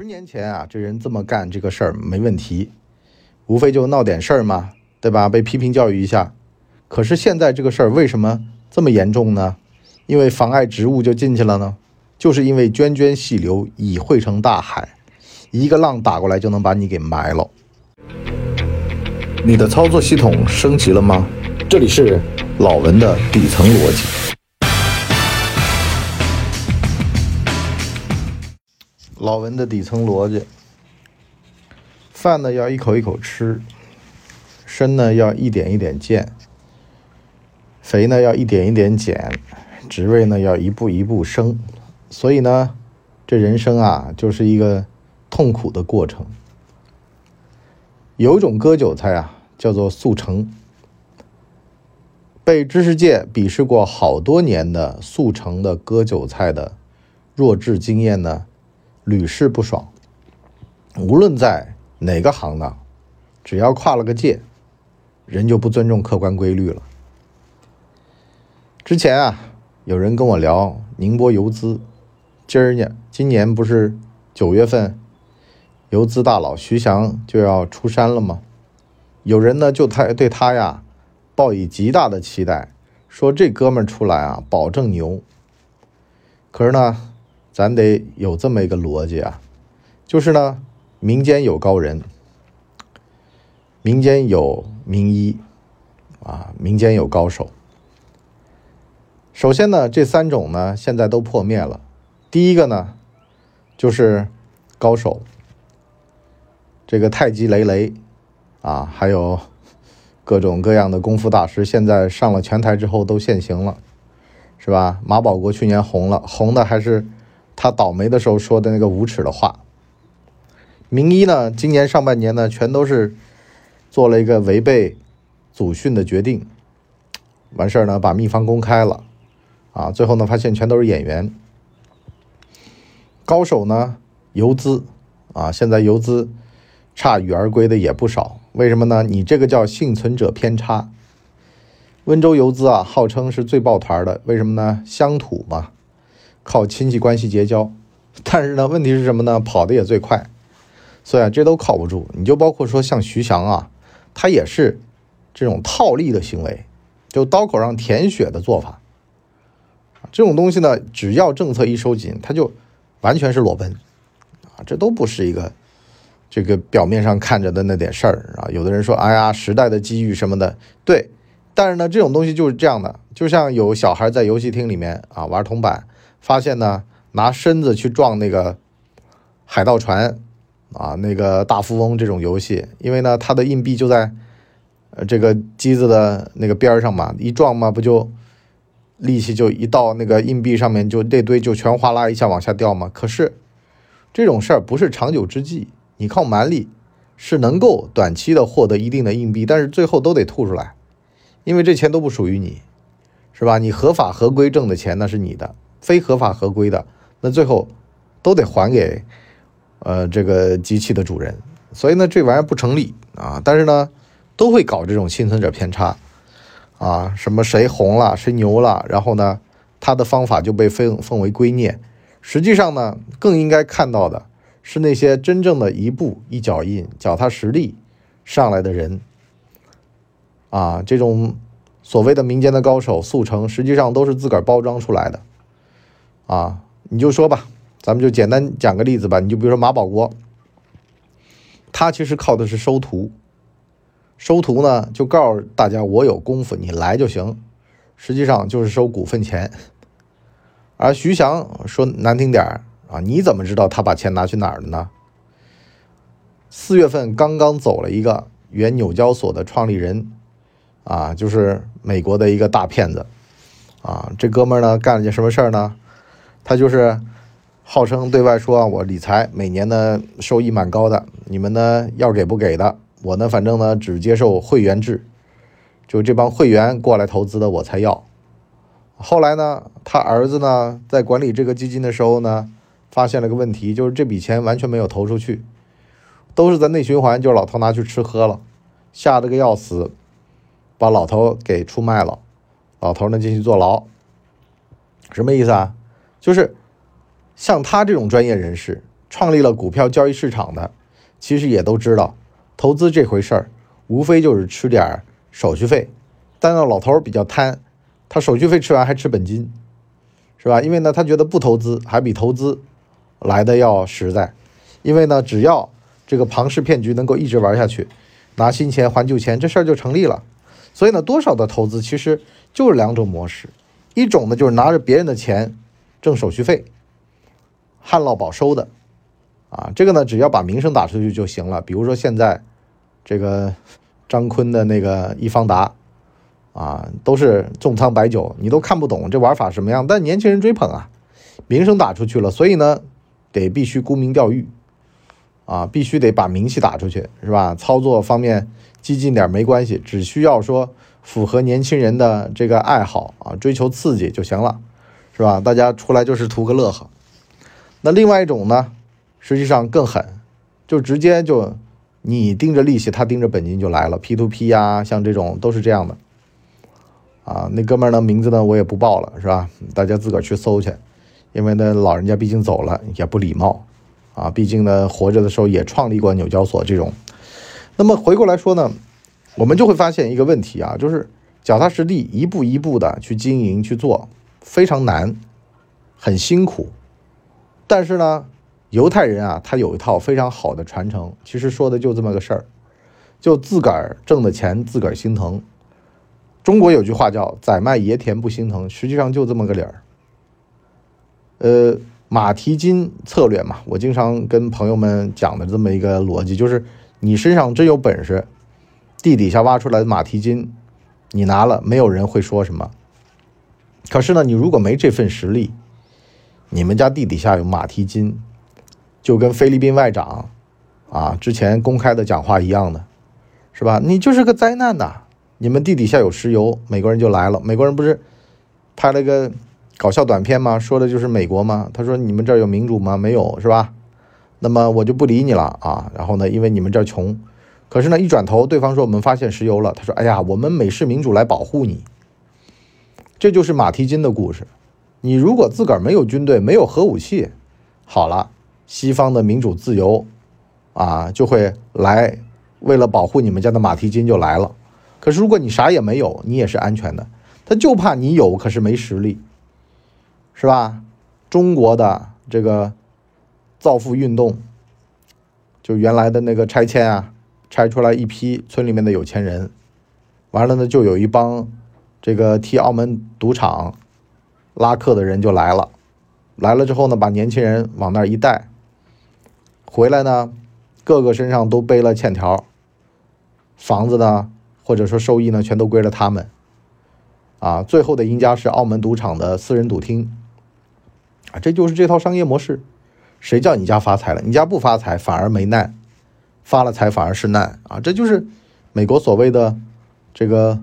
十年前啊，这人这么干这个事儿没问题，无非就闹点事儿嘛，对吧？被批评教育一下。可是现在这个事儿为什么这么严重呢？因为妨碍职务就进去了呢？就是因为涓涓细流已汇成大海，一个浪打过来就能把你给埋了。你的操作系统升级了吗？这里是老文的底层逻辑。老文的底层逻辑：饭呢要一口一口吃，身呢要一点一点健，肥呢要一点一点减，职位呢要一步一步升。所以呢，这人生啊就是一个痛苦的过程。有一种割韭菜啊，叫做速成。被知识界鄙视过好多年的速成的割韭菜的弱智经验呢。屡试不爽，无论在哪个行当，只要跨了个界，人就不尊重客观规律了。之前啊，有人跟我聊宁波游资，今儿呢，今年不是九月份，游资大佬徐翔就要出山了吗？有人呢就他对他呀，抱以极大的期待，说这哥们儿出来啊，保证牛。可是呢？咱得有这么一个逻辑啊，就是呢，民间有高人，民间有名医，啊，民间有高手。首先呢，这三种呢现在都破灭了。第一个呢，就是高手，这个太极雷雷啊，还有各种各样的功夫大师，现在上了拳台之后都现形了，是吧？马保国去年红了，红的还是。他倒霉的时候说的那个无耻的话，名医呢，今年上半年呢，全都是做了一个违背祖训的决定，完事儿呢，把秘方公开了，啊，最后呢，发现全都是演员。高手呢，游资啊，现在游资铩羽而归的也不少，为什么呢？你这个叫幸存者偏差。温州游资啊，号称是最抱团的，为什么呢？乡土嘛。靠亲戚关系结交，但是呢，问题是什么呢？跑的也最快，所以啊，这都靠不住。你就包括说像徐翔啊，他也是这种套利的行为，就刀口上舔血的做法。这种东西呢，只要政策一收紧，他就完全是裸奔啊！这都不是一个这个表面上看着的那点事儿啊。有的人说，哎呀，时代的机遇什么的，对。但是呢，这种东西就是这样的，就像有小孩在游戏厅里面啊玩铜板。发现呢，拿身子去撞那个海盗船啊，那个大富翁这种游戏，因为呢，他的硬币就在呃这个机子的那个边上嘛，一撞嘛，不就力气就一到那个硬币上面，就那堆就全哗啦一下往下掉嘛。可是这种事儿不是长久之计，你靠蛮力是能够短期的获得一定的硬币，但是最后都得吐出来，因为这钱都不属于你，是吧？你合法合规挣的钱那是你的。非合法合规的，那最后都得还给呃这个机器的主人，所以呢这玩意儿不成立啊。但是呢都会搞这种幸存者偏差啊，什么谁红了谁牛了，然后呢他的方法就被奉奉为圭臬。实际上呢更应该看到的是那些真正的一步一脚印、脚踏实地上来的人啊，这种所谓的民间的高手速成，实际上都是自个儿包装出来的。啊，你就说吧，咱们就简单讲个例子吧。你就比如说马保国，他其实靠的是收徒，收徒呢就告诉大家我有功夫，你来就行，实际上就是收股份钱。而徐翔说难听点儿啊，你怎么知道他把钱拿去哪儿了呢？四月份刚刚走了一个原纽交所的创立人，啊，就是美国的一个大骗子，啊，这哥们儿呢干了件什么事儿呢？他就是号称对外说，我理财每年呢收益蛮高的，你们呢要给不给的，我呢反正呢只接受会员制，就这帮会员过来投资的我才要。后来呢，他儿子呢在管理这个基金的时候呢，发现了个问题，就是这笔钱完全没有投出去，都是在内循环，就是老头拿去吃喝了，吓得个要死，把老头给出卖了，老头呢进去坐牢，什么意思啊？就是像他这种专业人士，创立了股票交易市场的，其实也都知道，投资这回事儿，无非就是吃点手续费。但那老头儿比较贪，他手续费吃完还吃本金，是吧？因为呢，他觉得不投资还比投资来的要实在。因为呢，只要这个庞氏骗局能够一直玩下去，拿新钱还旧钱，这事儿就成立了。所以呢，多少的投资其实就是两种模式，一种呢就是拿着别人的钱挣手续费，旱涝保收的，啊，这个呢只要把名声打出去就行了。比如说现在这个张坤的那个易方达，啊，都是重仓白酒，你都看不懂这玩法什么样，但年轻人追捧啊，名声打出去了，所以呢得必须沽名钓誉，啊，必须得把名气打出去，是吧？操作方面。激进点没关系，只需要说符合年轻人的这个爱好啊，追求刺激就行了，是吧？大家出来就是图个乐呵。那另外一种呢，实际上更狠，就直接就你盯着利息，他盯着本金就来了。P to P 呀，像这种都是这样的。啊，那哥们儿呢名字呢我也不报了，是吧？大家自个儿去搜去，因为呢老人家毕竟走了，也不礼貌啊。毕竟呢活着的时候也创立过纽交所这种。那么回过来说呢，我们就会发现一个问题啊，就是脚踏实地一步一步的去经营去做，非常难，很辛苦。但是呢，犹太人啊，他有一套非常好的传承，其实说的就这么个事儿，就自个儿挣的钱自个儿心疼。中国有句话叫“宰卖爷田不心疼”，实际上就这么个理儿。呃，马蹄金策略嘛，我经常跟朋友们讲的这么一个逻辑就是。你身上真有本事，地底下挖出来的马蹄金，你拿了，没有人会说什么。可是呢，你如果没这份实力，你们家地底下有马蹄金，就跟菲律宾外长啊之前公开的讲话一样的，是吧？你就是个灾难呐！你们地底下有石油，美国人就来了。美国人不是拍了个搞笑短片吗？说的就是美国吗？他说你们这儿有民主吗？没有，是吧？那么我就不理你了啊！然后呢，因为你们这儿穷，可是呢，一转头，对方说我们发现石油了。他说：“哎呀，我们美式民主来保护你。”这就是马蹄金的故事。你如果自个儿没有军队，没有核武器，好了，西方的民主自由啊，就会来为了保护你们家的马蹄金就来了。可是如果你啥也没有，你也是安全的。他就怕你有，可是没实力，是吧？中国的这个。造富运动，就原来的那个拆迁啊，拆出来一批村里面的有钱人，完了呢，就有一帮这个替澳门赌场拉客的人就来了，来了之后呢，把年轻人往那儿一带，回来呢，个个身上都背了欠条，房子呢，或者说收益呢，全都归了他们，啊，最后的赢家是澳门赌场的私人赌厅，啊，这就是这套商业模式。谁叫你家发财了？你家不发财反而没难，发了财反而是难啊！这就是美国所谓的这个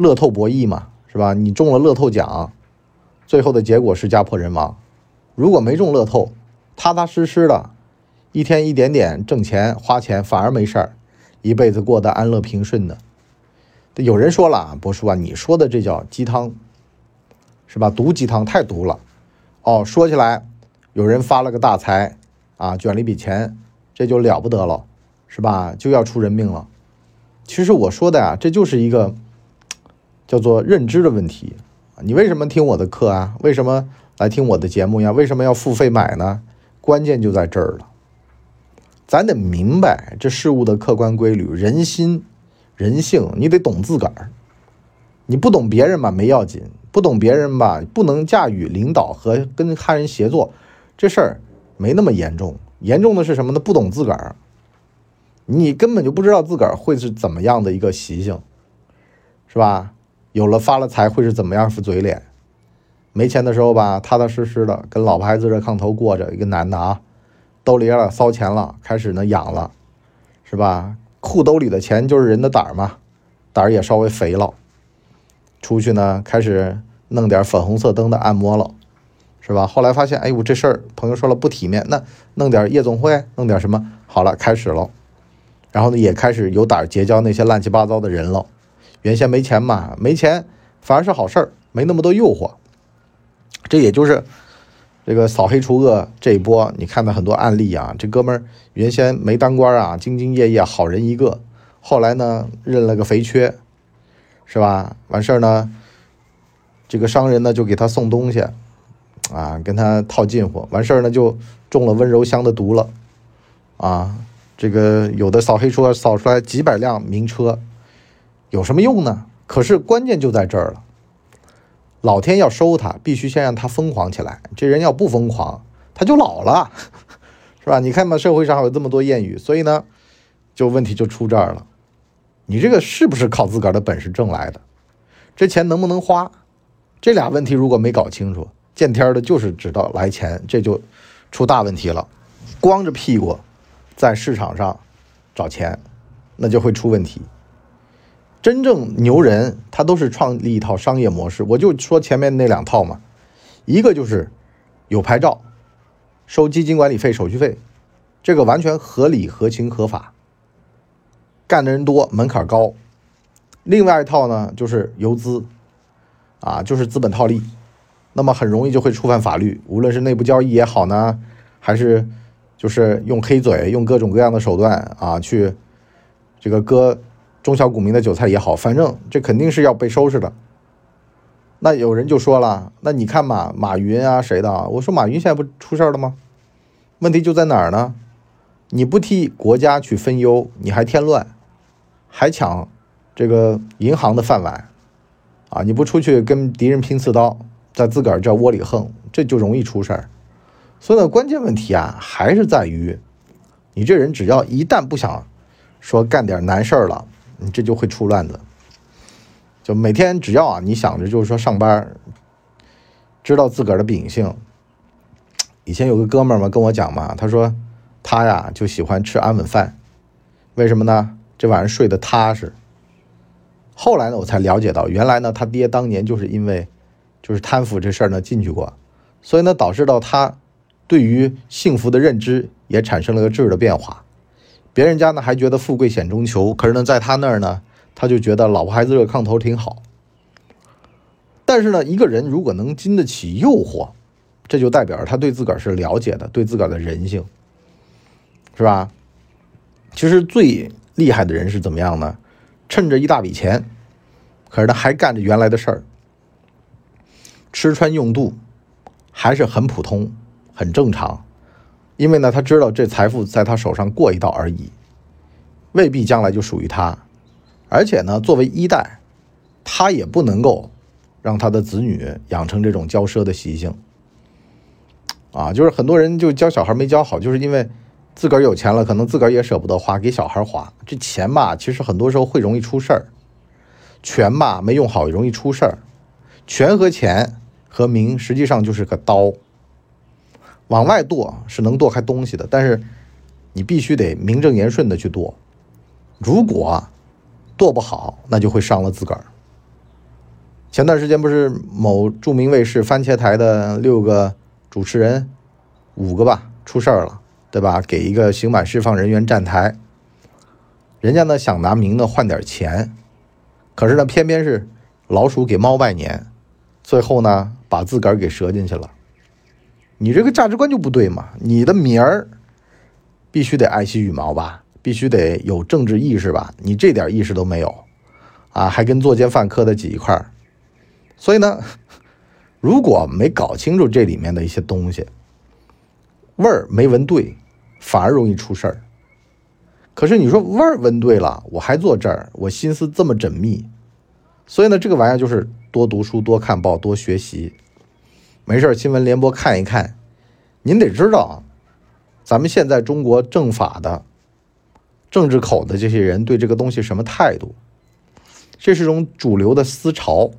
乐透博弈嘛，是吧？你中了乐透奖，最后的结果是家破人亡；如果没中乐透，踏踏实实的，一天一点点挣钱花钱，反而没事儿，一辈子过得安乐平顺的。有人说了啊，博叔啊，你说的这叫鸡汤，是吧？毒鸡汤太毒了。哦，说起来。有人发了个大财，啊，卷了一笔钱，这就了不得了，是吧？就要出人命了。其实我说的呀，这就是一个叫做认知的问题。你为什么听我的课啊？为什么来听我的节目呀？为什么要付费买呢？关键就在这儿了。咱得明白这事物的客观规律，人心、人性，你得懂自个儿。你不懂别人吧，没要紧；不懂别人吧，不能驾驭领导和跟他人协作。这事儿没那么严重，严重的是什么呢？不懂自个儿，你根本就不知道自个儿会是怎么样的一个习性，是吧？有了发了财会是怎么样副嘴脸？没钱的时候吧，踏踏实实的跟老婆孩子热炕头过着。一个男的啊，兜里了骚钱了，开始呢养了，是吧？裤兜里的钱就是人的胆儿嘛，胆儿也稍微肥了，出去呢开始弄点粉红色灯的按摩了。是吧？后来发现，哎呦，这事儿朋友说了不体面，那弄点夜总会，弄点什么，好了，开始了。然后呢，也开始有胆结交那些乱七八糟的人了。原先没钱嘛，没钱反而是好事儿，没那么多诱惑。这也就是，这个扫黑除恶这一波，你看到很多案例啊，这哥们儿原先没当官啊，兢兢业业，好人一个，后来呢认了个肥缺，是吧？完事儿呢，这个商人呢就给他送东西，啊，跟他套近乎，完事儿呢就中了温柔乡的毒了，啊，这个有的扫黑除恶扫出来几百辆名车，有什么用呢？可是关键就在这儿了。老天要收他，必须先让他疯狂起来。这人要不疯狂，他就老了，是吧？你看嘛，社会上有这么多谚语，所以呢，就问题就出这儿了。你这个是不是靠自个儿的本事挣来的？这钱能不能花？这俩问题如果没搞清楚，见天的就是知道来钱，这就出大问题了。光着屁股在市场上找钱，那就会出问题。真正牛人，他都是创立一套商业模式。我就说前面那两套嘛，一个就是有牌照，收基金管理费、手续费，这个完全合理、合情、合法，干的人多，门槛高。另外一套呢，就是游资，啊，就是资本套利，那么很容易就会触犯法律，无论是内部交易也好呢，还是就是用黑嘴、用各种各样的手段啊，去这个割。中小股民的韭菜也好，反正这肯定是要被收拾的。那有人就说了，那你看嘛，马云啊谁的？我说马云现在不出事了吗？问题就在哪儿呢？你不替国家去分忧，你还添乱，还抢这个银行的饭碗啊！你不出去跟敌人拼刺刀，在自个儿这窝里横，这就容易出事儿。所以呢，关键问题啊，还是在于你这人只要一旦不想说干点难事儿了。你这就会出乱子，就每天只要啊，你想着就是说上班，知道自个儿的秉性。以前有个哥们儿嘛跟我讲嘛，他说他呀就喜欢吃安稳饭，为什么呢？这晚上睡得踏实。后来呢，我才了解到，原来呢他爹当年就是因为就是贪腐这事儿呢进去过，所以呢导致到他对于幸福的认知也产生了个质的变化。别人家呢还觉得富贵险中求，可是呢，在他那儿呢，他就觉得老婆孩子热炕头挺好。但是呢，一个人如果能经得起诱惑，这就代表他对自个儿是了解的，对自个儿的人性，是吧？其实最厉害的人是怎么样呢？趁着一大笔钱，可是他还干着原来的事儿，吃穿用度还是很普通、很正常。因为呢，他知道这财富在他手上过一道而已，未必将来就属于他。而且呢，作为一代，他也不能够让他的子女养成这种骄奢的习性。啊，就是很多人就教小孩没教好，就是因为自个儿有钱了，可能自个儿也舍不得花，给小孩花。这钱吧，其实很多时候会容易出事儿。权吧，没用好容易出事儿。权和钱和名，实际上就是个刀。往外剁是能剁开东西的，但是你必须得名正言顺的去剁。如果剁不好，那就会伤了自个儿。前段时间不是某著名卫视番茄台的六个主持人，五个吧出事儿了，对吧？给一个刑满释放人员站台，人家呢想拿名呢换点钱，可是呢偏偏是老鼠给猫拜年，最后呢把自个儿给折进去了。你这个价值观就不对嘛！你的名儿必须得爱惜羽毛吧，必须得有政治意识吧？你这点意识都没有，啊，还跟作奸犯科的挤一块儿。所以呢，如果没搞清楚这里面的一些东西，味儿没闻对，反而容易出事儿。可是你说味儿闻对了，我还坐这儿，我心思这么缜密，所以呢，这个玩意儿就是多读书、多看报、多学习。没事新闻联播看一看。您得知道，咱们现在中国政法的政治口的这些人对这个东西什么态度？这是种主流的思潮。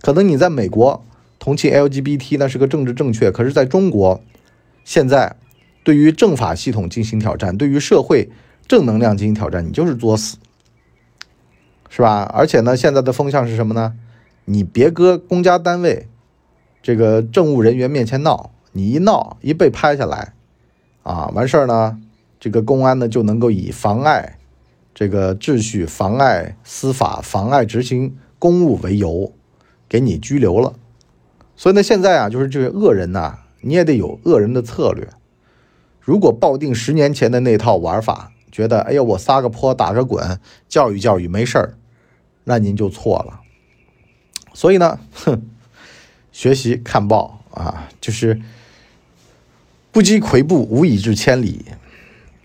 可能你在美国同情 LGBT 那是个政治正确，可是在中国，现在对于政法系统进行挑战，对于社会正能量进行挑战，你就是作死，是吧？而且呢，现在的风向是什么呢？你别搁公家单位。这个政务人员面前闹，你一闹一被拍下来，啊，完事儿呢，这个公安呢就能够以妨碍这个秩序、妨碍司法、妨碍执行公务为由，给你拘留了。所以呢，现在啊，就是这个恶人呐，你也得有恶人的策略。如果抱定十年前的那套玩法，觉得哎呀我撒个泼打个滚教育教育没事儿，那您就错了。所以呢，哼，学习看报啊，就是不积跬步，无以至千里。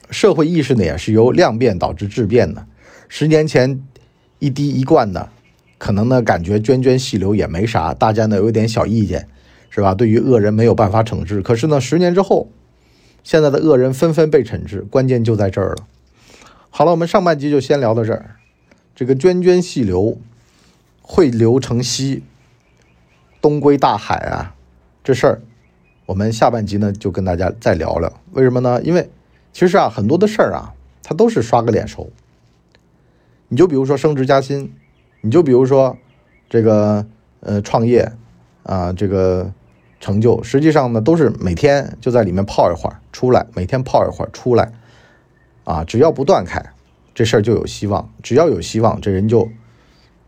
社会意识呢也是由量变导致质变的。十年前一滴一灌的，可能呢感觉涓涓细流也没啥，大家呢有点小意见，是吧？对于恶人没有办法惩治。可是呢，十年之后。现在的恶人纷纷被惩治，关键就在这儿了。好了，我们上半集就先聊到这儿。这个涓涓细流汇流成溪，东归大海啊，这事儿，我们下半集呢就跟大家再聊聊。为什么呢？因为其实啊，很多的事儿啊，它都是刷个脸熟。你就比如说升职加薪，你就比如说这个呃创业啊，这个。成就实际上呢，都是每天就在里面泡一会儿出来，每天泡一会儿出来，啊，只要不断开，这事儿就有希望。只要有希望，这人就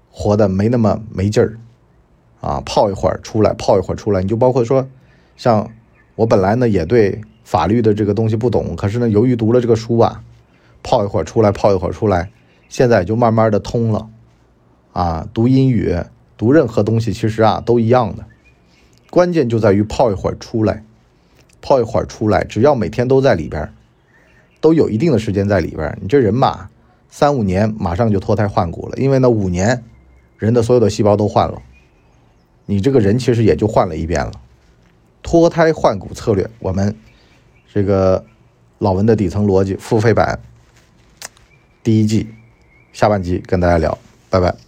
活得没那么没劲儿，啊，泡一会儿出来，泡一会儿出来。你就包括说，像我本来呢也对法律的这个东西不懂，可是呢，由于读了这个书啊，泡一会儿出来，泡一会儿出来，现在就慢慢的通了，啊，读英语，读任何东西其实啊都一样的。关键就在于泡一会儿出来，泡一会儿出来，只要每天都在里边，都有一定的时间在里边，你这人嘛，三五年马上就脱胎换骨了。因为呢，五年人的所有的细胞都换了，你这个人其实也就换了一遍了。脱胎换骨策略，我们这个老文的底层逻辑付费版第一季下半集跟大家聊，拜拜。